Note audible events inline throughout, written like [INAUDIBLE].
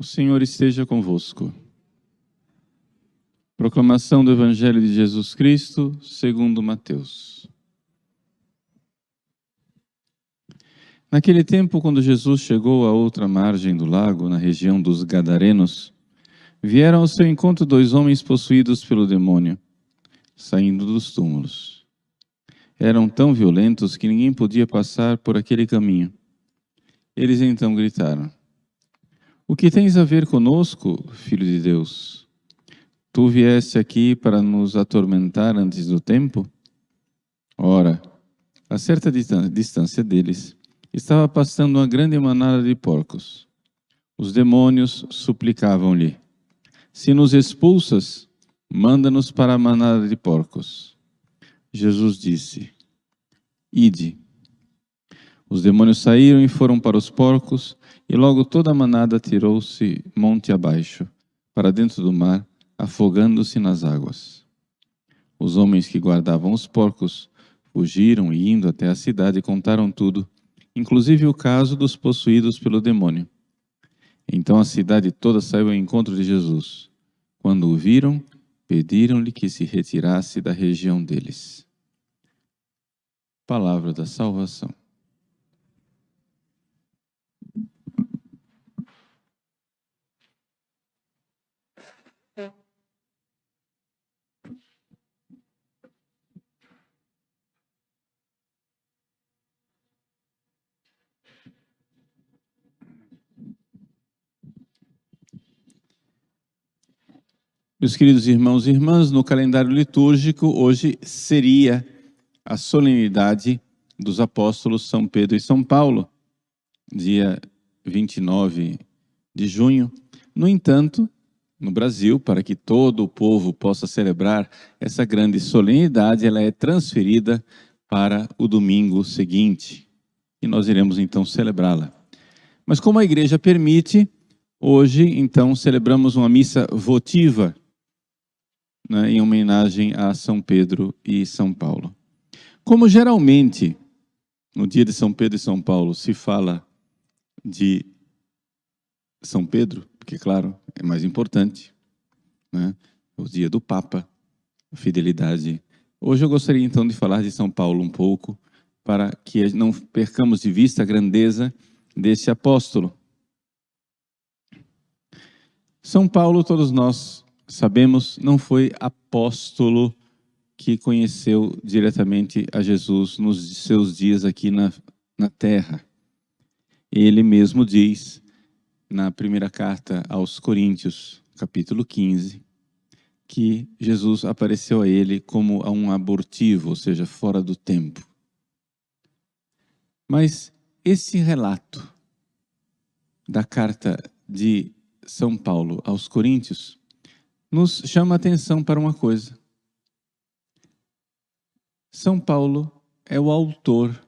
O Senhor esteja convosco. Proclamação do Evangelho de Jesus Cristo, segundo Mateus. Naquele tempo, quando Jesus chegou à outra margem do lago, na região dos Gadarenos, vieram ao seu encontro dois homens possuídos pelo demônio, saindo dos túmulos. Eram tão violentos que ninguém podia passar por aquele caminho. Eles então gritaram: O que tens a ver conosco, filho de Deus? Tu vieste aqui para nos atormentar antes do tempo? Ora, a certa distância deles, estava passando uma grande manada de porcos. Os demônios suplicavam-lhe: Se nos expulsas, manda-nos para a manada de porcos. Jesus disse: Ide. Os demônios saíram e foram para os porcos, e logo toda a manada tirou-se monte abaixo, para dentro do mar, afogando-se nas águas. Os homens que guardavam os porcos fugiram e, indo até a cidade, contaram tudo, inclusive o caso dos possuídos pelo demônio. Então a cidade toda saiu ao encontro de Jesus. Quando o viram, pediram-lhe que se retirasse da região deles. Palavra da salvação. Meus queridos irmãos e irmãs, no calendário litúrgico, hoje seria a solenidade dos apóstolos São Pedro e São Paulo, dia 29 de junho. No entanto, no Brasil, para que todo o povo possa celebrar essa grande solenidade, ela é transferida para o domingo seguinte. E nós iremos então celebrá-la. Mas como a igreja permite, hoje então celebramos uma missa votiva né, em homenagem a São Pedro e São Paulo. Como geralmente, no dia de São Pedro e São Paulo, se fala de São Pedro, porque, claro, é mais importante, né, o dia do Papa, a fidelidade. Hoje eu gostaria então de falar de São Paulo um pouco, para que não percamos de vista a grandeza desse apóstolo. São Paulo, todos nós sabemos, não foi apóstolo que conheceu diretamente a Jesus nos seus dias aqui na, na terra. Ele mesmo diz na primeira carta aos Coríntios, capítulo 15, que Jesus apareceu a ele como a um abortivo, ou seja, fora do tempo. Mas esse relato da carta de São Paulo aos Coríntios nos chama a atenção para uma coisa. São Paulo é o autor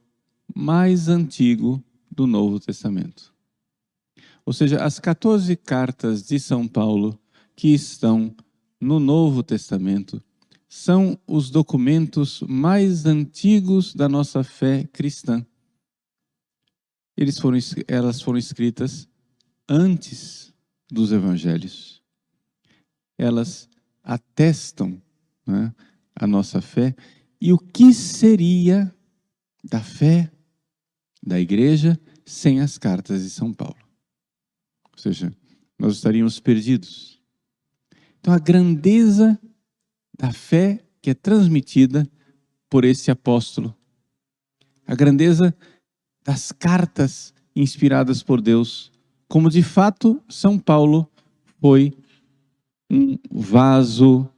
mais antigo do Novo Testamento. Ou seja, as 14 cartas de São Paulo que estão no Novo Testamento são os documentos mais antigos da nossa fé cristã. Foram, elas foram escritas antes dos evangelhos elas atestam né, a nossa fé e o que seria da fé da igreja sem as cartas de São Paulo. Ou seja, nós estaríamos perdidos. Então, a grandeza da fé que é transmitida por esse apóstolo, a grandeza das cartas inspiradas por Deus, como de fato São Paulo foi um vaso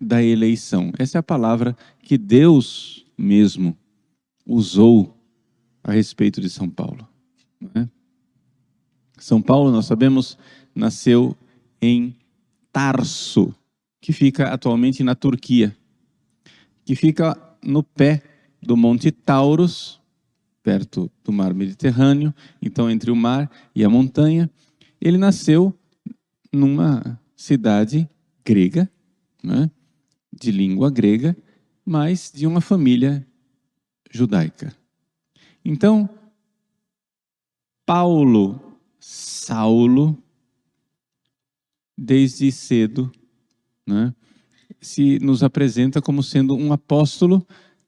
da eleição. Essa é a palavra que Deus mesmo usou a respeito de São Paulo. É? São Paulo, nós sabemos, nasceu em Tarso, que fica atualmente na Turquia, que fica no pé do Monte Taurus, perto do mar Mediterrâneo, então entre o mar e a montanha. Ele nasceu numa cidade grega, né, de língua grega, mas de uma família judaica. Então, Paulo, Saulo, desde cedo, né, se nos apresenta como sendo um apóstolo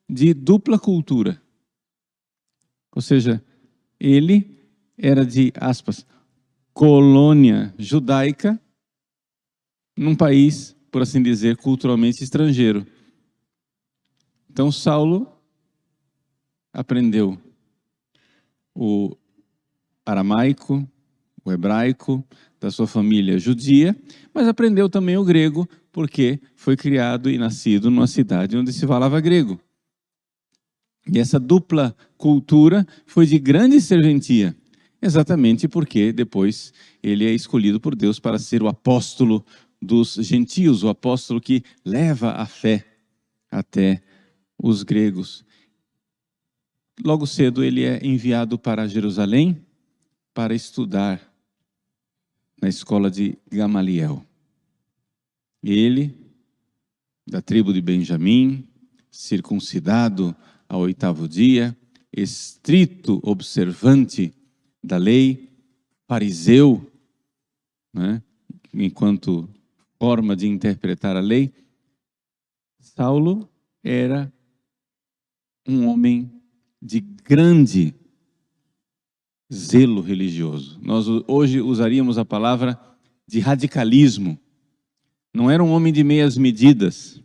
de dupla cultura. Ou seja, ele era de, aspas, colônia judaica num país, por assim dizer, culturalmente estrangeiro. Então, Saulo aprendeu o aramaico, o hebraico, da sua família judia, mas aprendeu também o grego, porque foi criado e nascido numa cidade onde se falava grego. E essa dupla cultura foi de grande serventia, exatamente porque depois ele é escolhido por Deus para ser o apóstolo dos gentios, o apóstolo que leva a fé até os gregos. Logo cedo ele é enviado para Jerusalém para estudar na escola de Gamaliel. Ele, da tribo de Benjamim, circuncidado ao oitavo dia, estrito observante da lei, fariseu, né, enquanto forma de interpretar a lei, Saulo era um homem de grande zelo religioso. Nós hoje usaríamos a palavra de radicalismo. Não era um homem de meias medidas.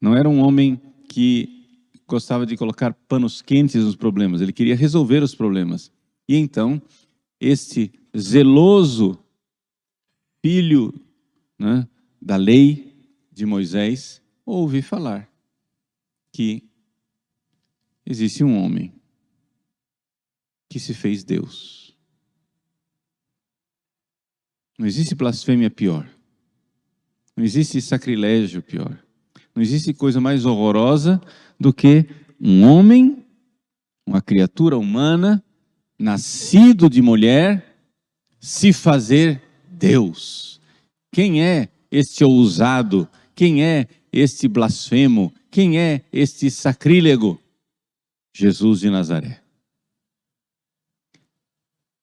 Não era um homem que gostava de colocar panos quentes nos problemas. Ele queria resolver os problemas. E então, este zeloso filho né, da lei de Moisés ouve falar que existe um homem que se fez Deus. Não existe blasfêmia pior. Não existe sacrilégio pior. Não existe coisa mais horrorosa do que um homem, uma criatura humana, nascido de mulher, se fazer Deus. Quem é este ousado? Quem é este blasfemo? Quem é este sacrílego? Jesus de Nazaré.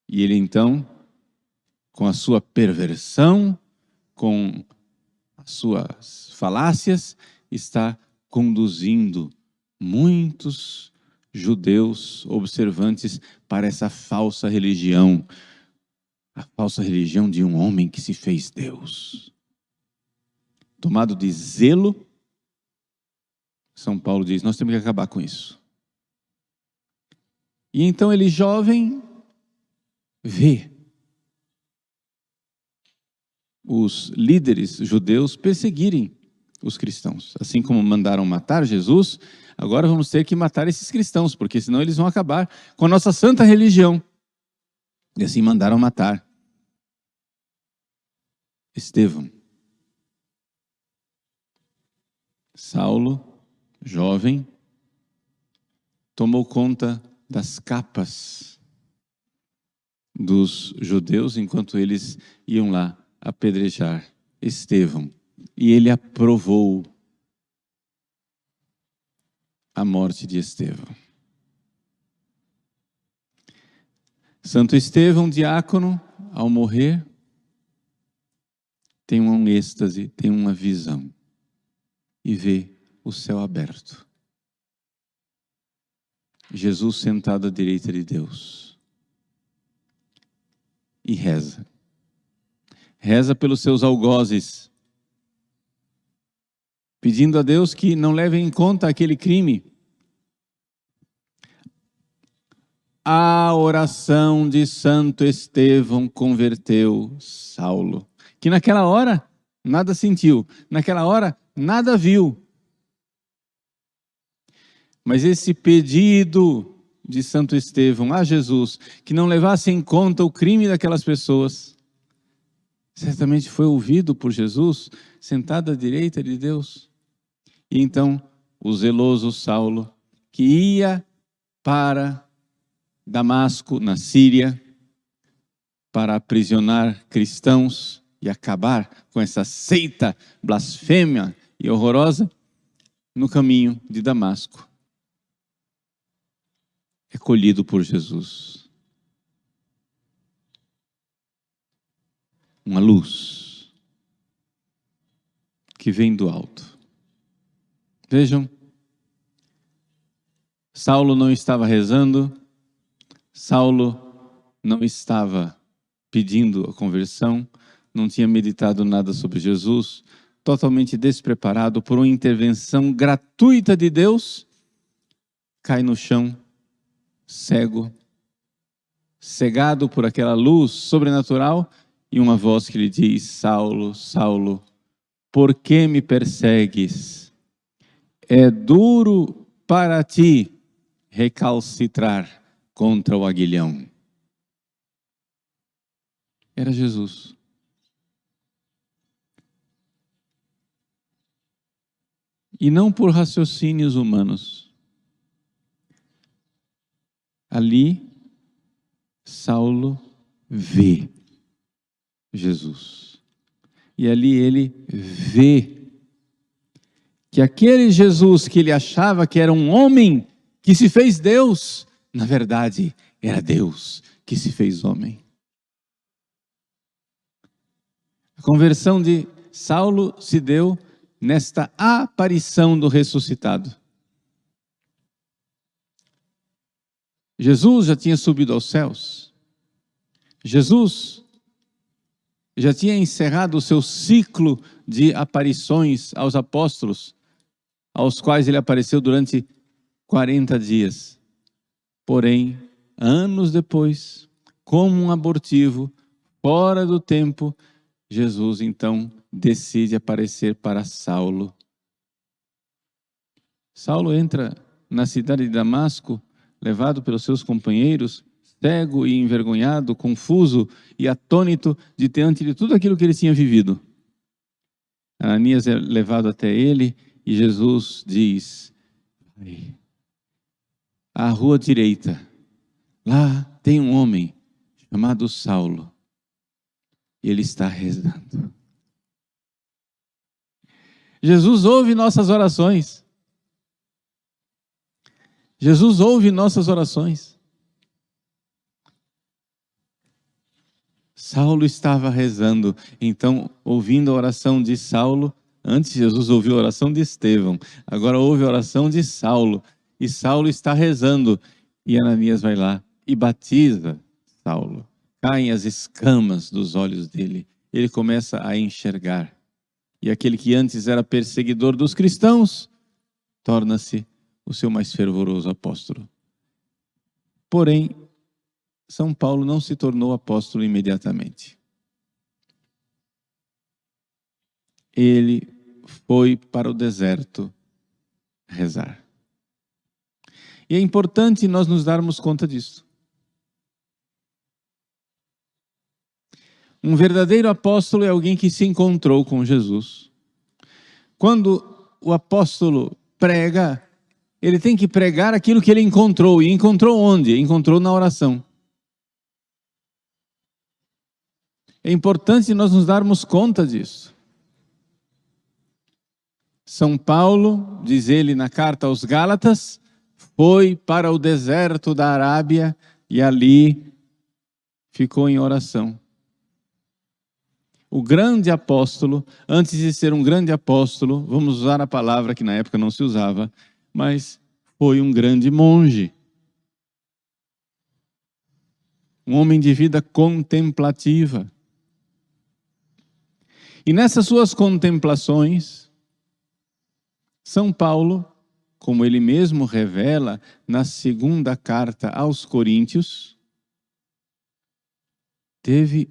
E ele então, com a sua perversão, com as suas falácias, está conduzindo muitos judeus observantes para essa falsa religião, a falsa religião de um homem que se fez Deus. Tomado de zelo, São Paulo diz: nós temos que acabar com isso. E então ele, jovem, vê os líderes judeus perseguirem os cristãos. Assim como mandaram matar Jesus, agora vamos ter que matar esses cristãos, porque senão eles vão acabar com a nossa santa religião. E assim mandaram matar Estevão. Saulo, jovem, tomou conta das capas dos judeus enquanto eles iam lá apedrejar Estevão. E ele aprovou a morte de Estevão. Santo Estevão, diácono, ao morrer, tem um êxtase, tem uma visão e vê o céu aberto. Jesus sentado à direita de Deus e reza. Reza pelos seus algozes, pedindo a Deus que não leve em conta aquele crime. A oração de Santo Estevão converteu Saulo, que naquela hora nada sentiu, naquela hora nada viu. Mas esse pedido de Santo Estevão a Jesus, que não levasse em conta o crime daquelas pessoas, certamente foi ouvido por Jesus, sentado à direita de Deus. E então o zeloso Saulo, que ia para Damasco, na Síria, para aprisionar cristãos e acabar com essa seita blasfêmia e horrorosa, no caminho de Damasco é colhido por Jesus. uma luz que vem do alto. Vejam, Saulo não estava rezando, Saulo não estava pedindo a conversão, não tinha meditado nada sobre Jesus, totalmente despreparado por uma intervenção gratuita de Deus, cai no chão, cego, cegado por aquela luz sobrenatural e uma voz que lhe diz: Saulo, Saulo, por que me persegues? É duro para ti recalcitrar contra o aguilhão. Era Jesus. E não por raciocínios humanos. Ali, Saulo vê Jesus. E ali ele vê que aquele Jesus que ele achava que era um homem que se fez Deus, na verdade era Deus que se fez homem. A conversão de Saulo se deu nesta aparição do ressuscitado. Jesus já tinha subido aos céus. Jesus já tinha encerrado o seu ciclo de aparições aos apóstolos, aos quais ele apareceu durante 40 dias. Porém, anos depois, como um abortivo, fora do tempo, Jesus então decide aparecer para Saulo. Saulo entra na cidade de Damasco, levado pelos seus companheiros, cego e envergonhado, confuso e atônito diante de tudo aquilo que ele tinha vivido. Ananias é levado até ele e Jesus diz: à rua direita, lá tem um homem chamado Saulo. Ele está rezando. Jesus ouve nossas orações. Jesus ouve nossas orações. Saulo estava rezando, então, ouvindo a oração de Saulo, antes Jesus ouviu a oração de Estevão, agora ouve a oração de Saulo, e Saulo está rezando, e Ananias vai lá e batiza Saulo. Caem as escamas dos olhos dele, ele começa a enxergar e aquele que antes era perseguidor dos cristãos torna-se o seu mais fervoroso apóstolo. Porém, São Paulo não se tornou apóstolo imediatamente. Ele foi para o deserto rezar. E é importante nós nos darmos conta disso. Um verdadeiro apóstolo é alguém que se encontrou com Jesus. Quando o apóstolo prega, ele tem que pregar aquilo que ele encontrou. E encontrou onde? Encontrou na oração. É importante nós nos darmos conta disso. São Paulo, diz ele na carta aos Gálatas, foi para o deserto da Arábia e ali ficou em oração o grande apóstolo, antes de ser um grande apóstolo, vamos usar a palavra que na época não se usava, mas foi um grande monge. Um homem de vida contemplativa. E nessas suas contemplações, São Paulo, como ele mesmo revela na segunda carta aos Coríntios, teve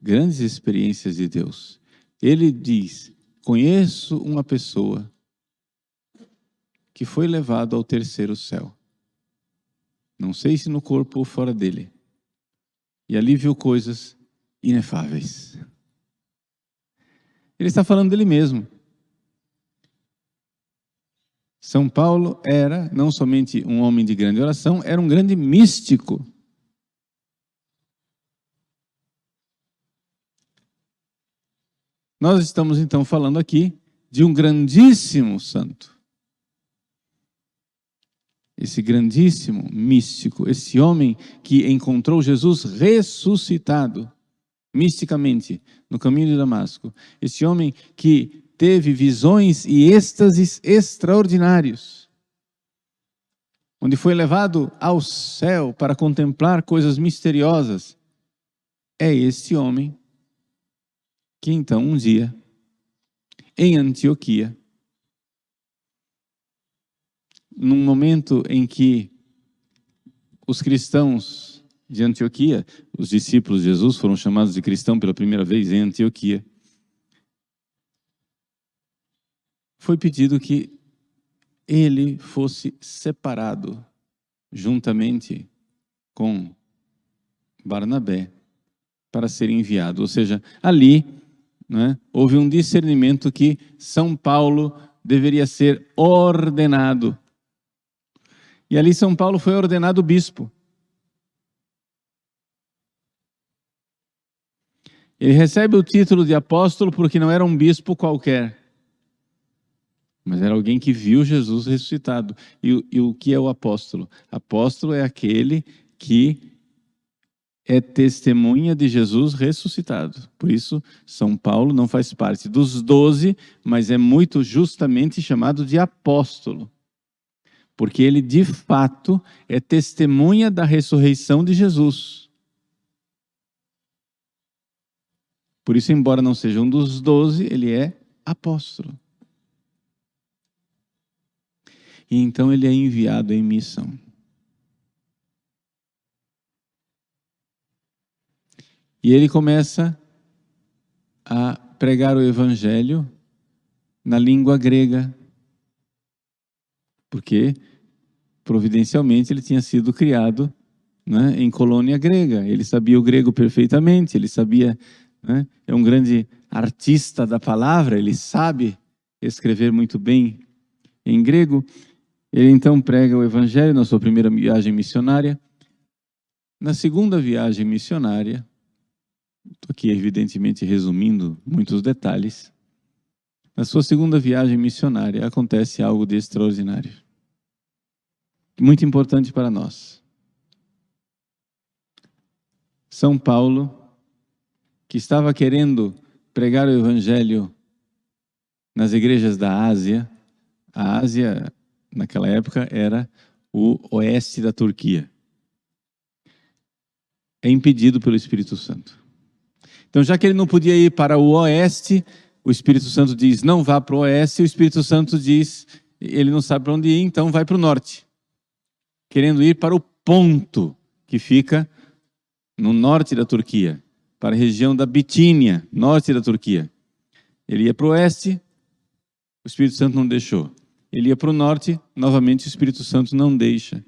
grandes experiências de Deus. Ele diz: Conheço uma pessoa que foi levado ao terceiro céu. Não sei se no corpo ou fora dele. E ali viu coisas inefáveis. Ele está falando dele mesmo. São Paulo era não somente um homem de grande oração, era um grande místico. Nós estamos então falando aqui de um grandíssimo santo. Esse grandíssimo místico, esse homem que encontrou Jesus ressuscitado. misticamente no caminho de Damasco, esse homem que teve visões e êxtases extraordinários, onde foi levado ao céu para contemplar coisas misteriosas, é este homem que então um dia, em Antioquia, num momento em que os cristãos de Antioquia, os discípulos de Jesus foram chamados de cristão pela primeira vez em Antioquia, foi pedido que ele fosse separado juntamente com Barnabé para ser enviado. Ou seja, ali né, houve um discernimento que São Paulo deveria ser ordenado. E ali São Paulo foi ordenado bispo. Ele recebe o título de apóstolo porque não era um bispo qualquer, mas era alguém que viu Jesus ressuscitado. E, e o que é o apóstolo? Apóstolo é aquele que é testemunha de Jesus ressuscitado. Por isso, São Paulo não faz parte dos doze, mas é muito justamente chamado de apóstolo. Porque ele, de fato, é testemunha da ressurreição de Jesus. Por isso, embora não seja um dos doze, ele é apóstolo. E então ele é enviado em missão. E ele começa a pregar o evangelho na língua grega, porque providencialmente ele tinha sido criado né, em colônia grega. Ele sabia o grego perfeitamente, ele sabia né? é um grande artista da palavra, ele sabe escrever muito bem em grego. Ele então prega o evangelho na sua primeira viagem missionária. Na segunda viagem missionária, estou aqui evidentemente resumindo muitos detalhes. Na sua segunda viagem missionária acontece algo de extraordinário, muito importante para nós. São Paulo que estava querendo pregar o evangelho nas igrejas da Ásia. A Ásia, naquela época, era o oeste da Turquia. É impedido pelo Espírito Santo. Então, já que ele não podia ir para o oeste, o Espírito Santo diz: não vá para o oeste, o Espírito Santo diz: ele não sabe para onde ir, então vai para o norte. Querendo ir para o ponto que fica no norte da Turquia para a região da Bitínia, norte da Turquia. Ele ia para o oeste, o Espírito Santo não deixou. Ele ia para o norte, novamente o Espírito Santo não deixa.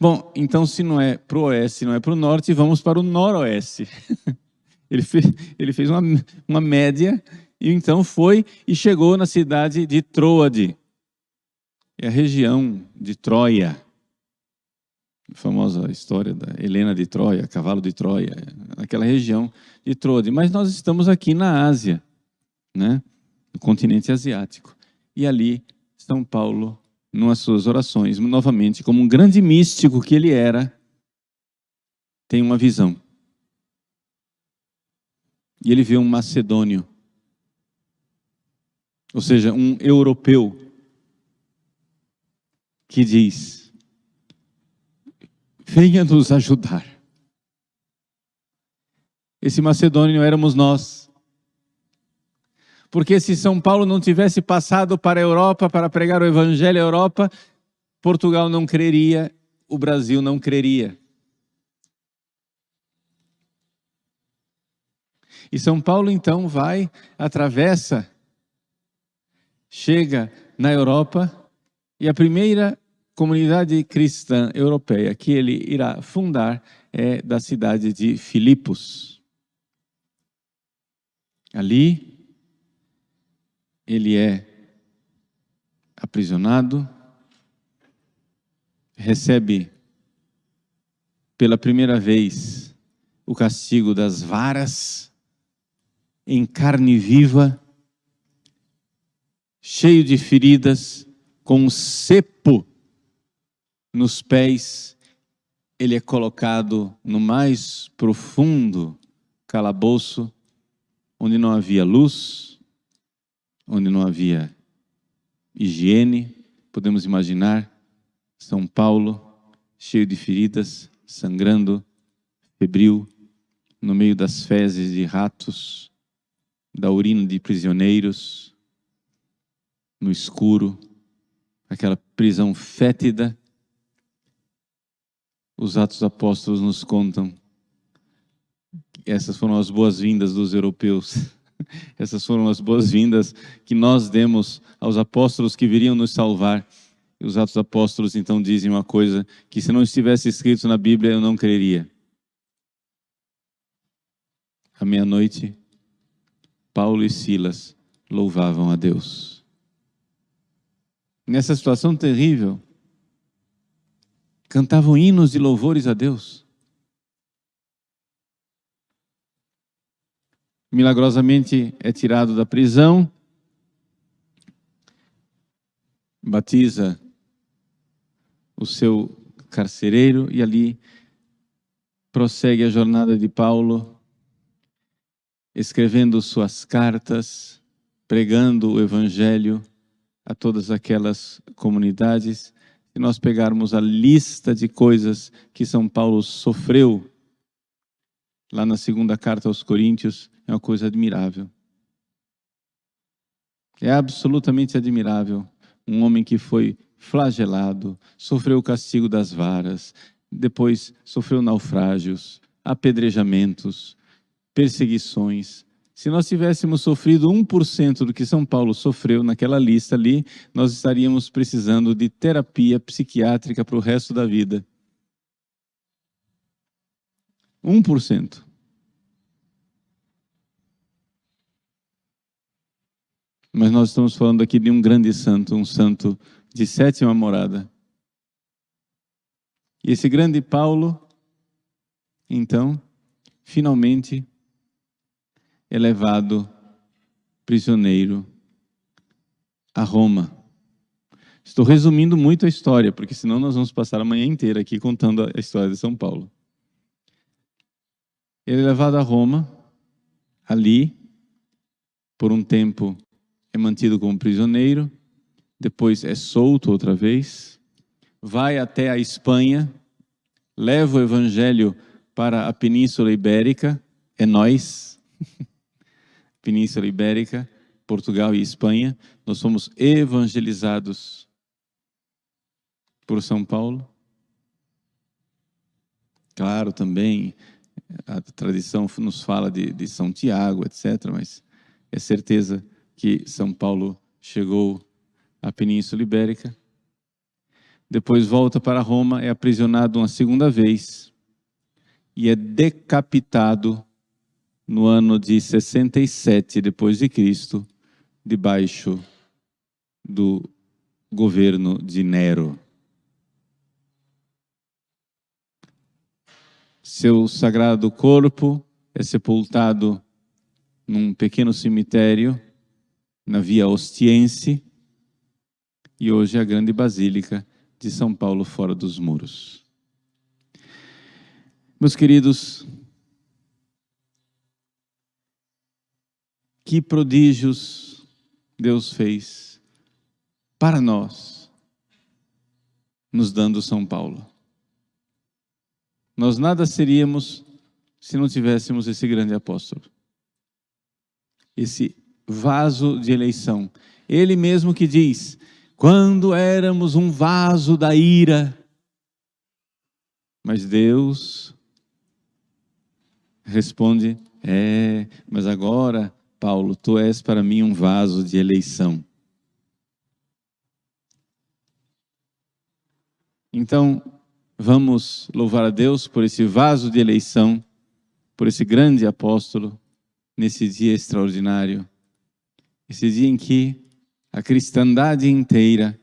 Bom, então se não é para o oeste, não é para o norte, vamos para o noroeste. [LAUGHS] ele fez, ele fez uma, uma média e então foi e chegou na cidade de Troade. É a região de Troia famosa história da Helena de Troia, cavalo de Troia, naquela região de Troade. Mas nós estamos aqui na Ásia, né? No continente asiático. E ali, São Paulo, nas suas orações, novamente, como um grande místico que ele era, tem uma visão. E ele vê um macedônio, ou seja, um europeu, que diz: venha nos ajudar. Esse macedônio éramos nós. Porque se São Paulo não tivesse passado para a Europa para pregar o evangelho à Europa, Portugal não creria, o Brasil não creria. E São Paulo então vai, atravessa, chega na Europa, e a primeira comunidade cristã europeia que ele irá fundar é da cidade de Filipos. Ali, ele é aprisionado, recebe pela primeira vez o castigo das varas, em carne viva, cheio de feridas, com cepo nos pés, ele é colocado no mais profundo calabouço, onde não havia luz, onde não havia higiene, podemos imaginar São Paulo cheio de feridas, sangrando, febril, no meio das fezes de ratos, da urina de prisioneiros, no escuro, aquela prisão fétida. Os Atos Apóstolos nos contam essas foram as boas-vindas dos europeus. Essas foram as boas-vindas que nós demos aos apóstolos que viriam nos salvar. E os Atos Apóstolos então dizem uma coisa que se não estivesse escrito na Bíblia eu não creria. À meia-noite, Paulo e Silas louvavam a Deus. Nessa situação terrível, cantavam hinos de louvores a Deus. Milagrosamente é tirado da prisão, batiza o seu carcereiro e ali prossegue a jornada de Paulo escrevendo suas cartas, pregando o Evangelho a todas aquelas comunidades. Se nós pegarmos a lista de coisas que São Paulo sofreu, lá na segunda carta aos Coríntios, é uma coisa admirável. É absolutamente admirável. Um homem que foi flagelado, sofreu o castigo das varas, depois sofreu naufrágios, apedrejamentos, perseguições. Se nós tivéssemos sofrido 1% do que São Paulo sofreu naquela lista ali, nós estaríamos precisando de terapia psiquiátrica para o resto da vida. 1%. Mas nós estamos falando aqui de um grande santo, um santo de sétima morada. E esse grande Paulo, então, finalmente é levado prisioneiro a Roma. Estou resumindo muito a história, porque senão nós vamos passar a manhã inteira aqui contando a história de São Paulo. Ele é levado a Roma, ali, por um tempo é mantido como prisioneiro, depois é solto outra vez, vai até a Espanha, leva o evangelho para a Península Ibérica, é nós. [LAUGHS] Península Ibérica, Portugal e Espanha, nós fomos evangelizados por São Paulo. Claro, também a tradição nos fala de, de São Tiago, etc., mas é certeza que São Paulo chegou à Península Ibérica. Depois volta para Roma, é aprisionado uma segunda vez e é decapitado no ano de 67 depois de Cristo, debaixo do governo de Nero. Seu sagrado corpo é sepultado num pequeno cemitério na Via Ostiense e hoje a grande basílica de São Paulo fora dos muros. Meus queridos, que prodígios Deus fez para nós, nos dando São Paulo. Nós nada seríamos se não tivéssemos esse grande apóstolo, esse vaso de eleição. Ele mesmo que diz: quando éramos um vaso da ira, mas Deus responde: é, mas agora Paulo, tu és para mim um vaso de eleição. Então, vamos louvar a Deus por esse vaso de eleição, por esse grande apóstolo, nesse dia extraordinário, esse dia em que a cristandade inteira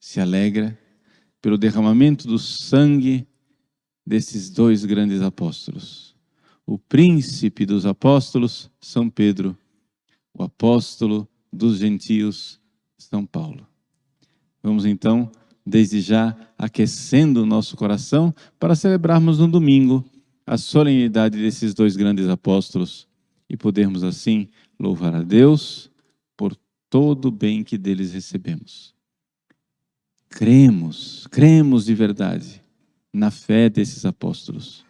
se alegra pelo derramamento do sangue desses dois grandes apóstolos o príncipe dos apóstolos, São Pedro, o apóstolo dos gentios, São Paulo. Vamos então desde já aquecendo o nosso coração para celebrarmos no domingo a solenidade desses dois grandes apóstolos e podermos assim louvar a Deus todo o bem que deles recebemos. Cremos, cremos de verdade na fé desses apóstolos.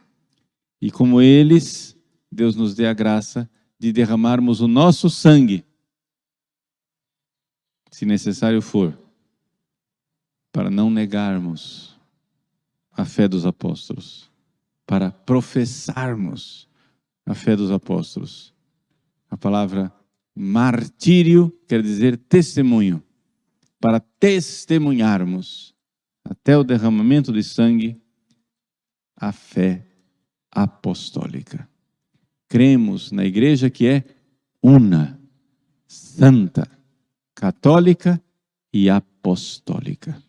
E como eles, Deus nos dê a graça de derramarmos o nosso sangue, se necessário for, para não negarmos a fé dos apóstolos, para professarmos a fé dos apóstolos. A palavra martírio quer dizer testemunho, para testemunharmos até o derramamento de sangue a fé apostólica. Cremos na igreja que é una, santa, católica e apostólica.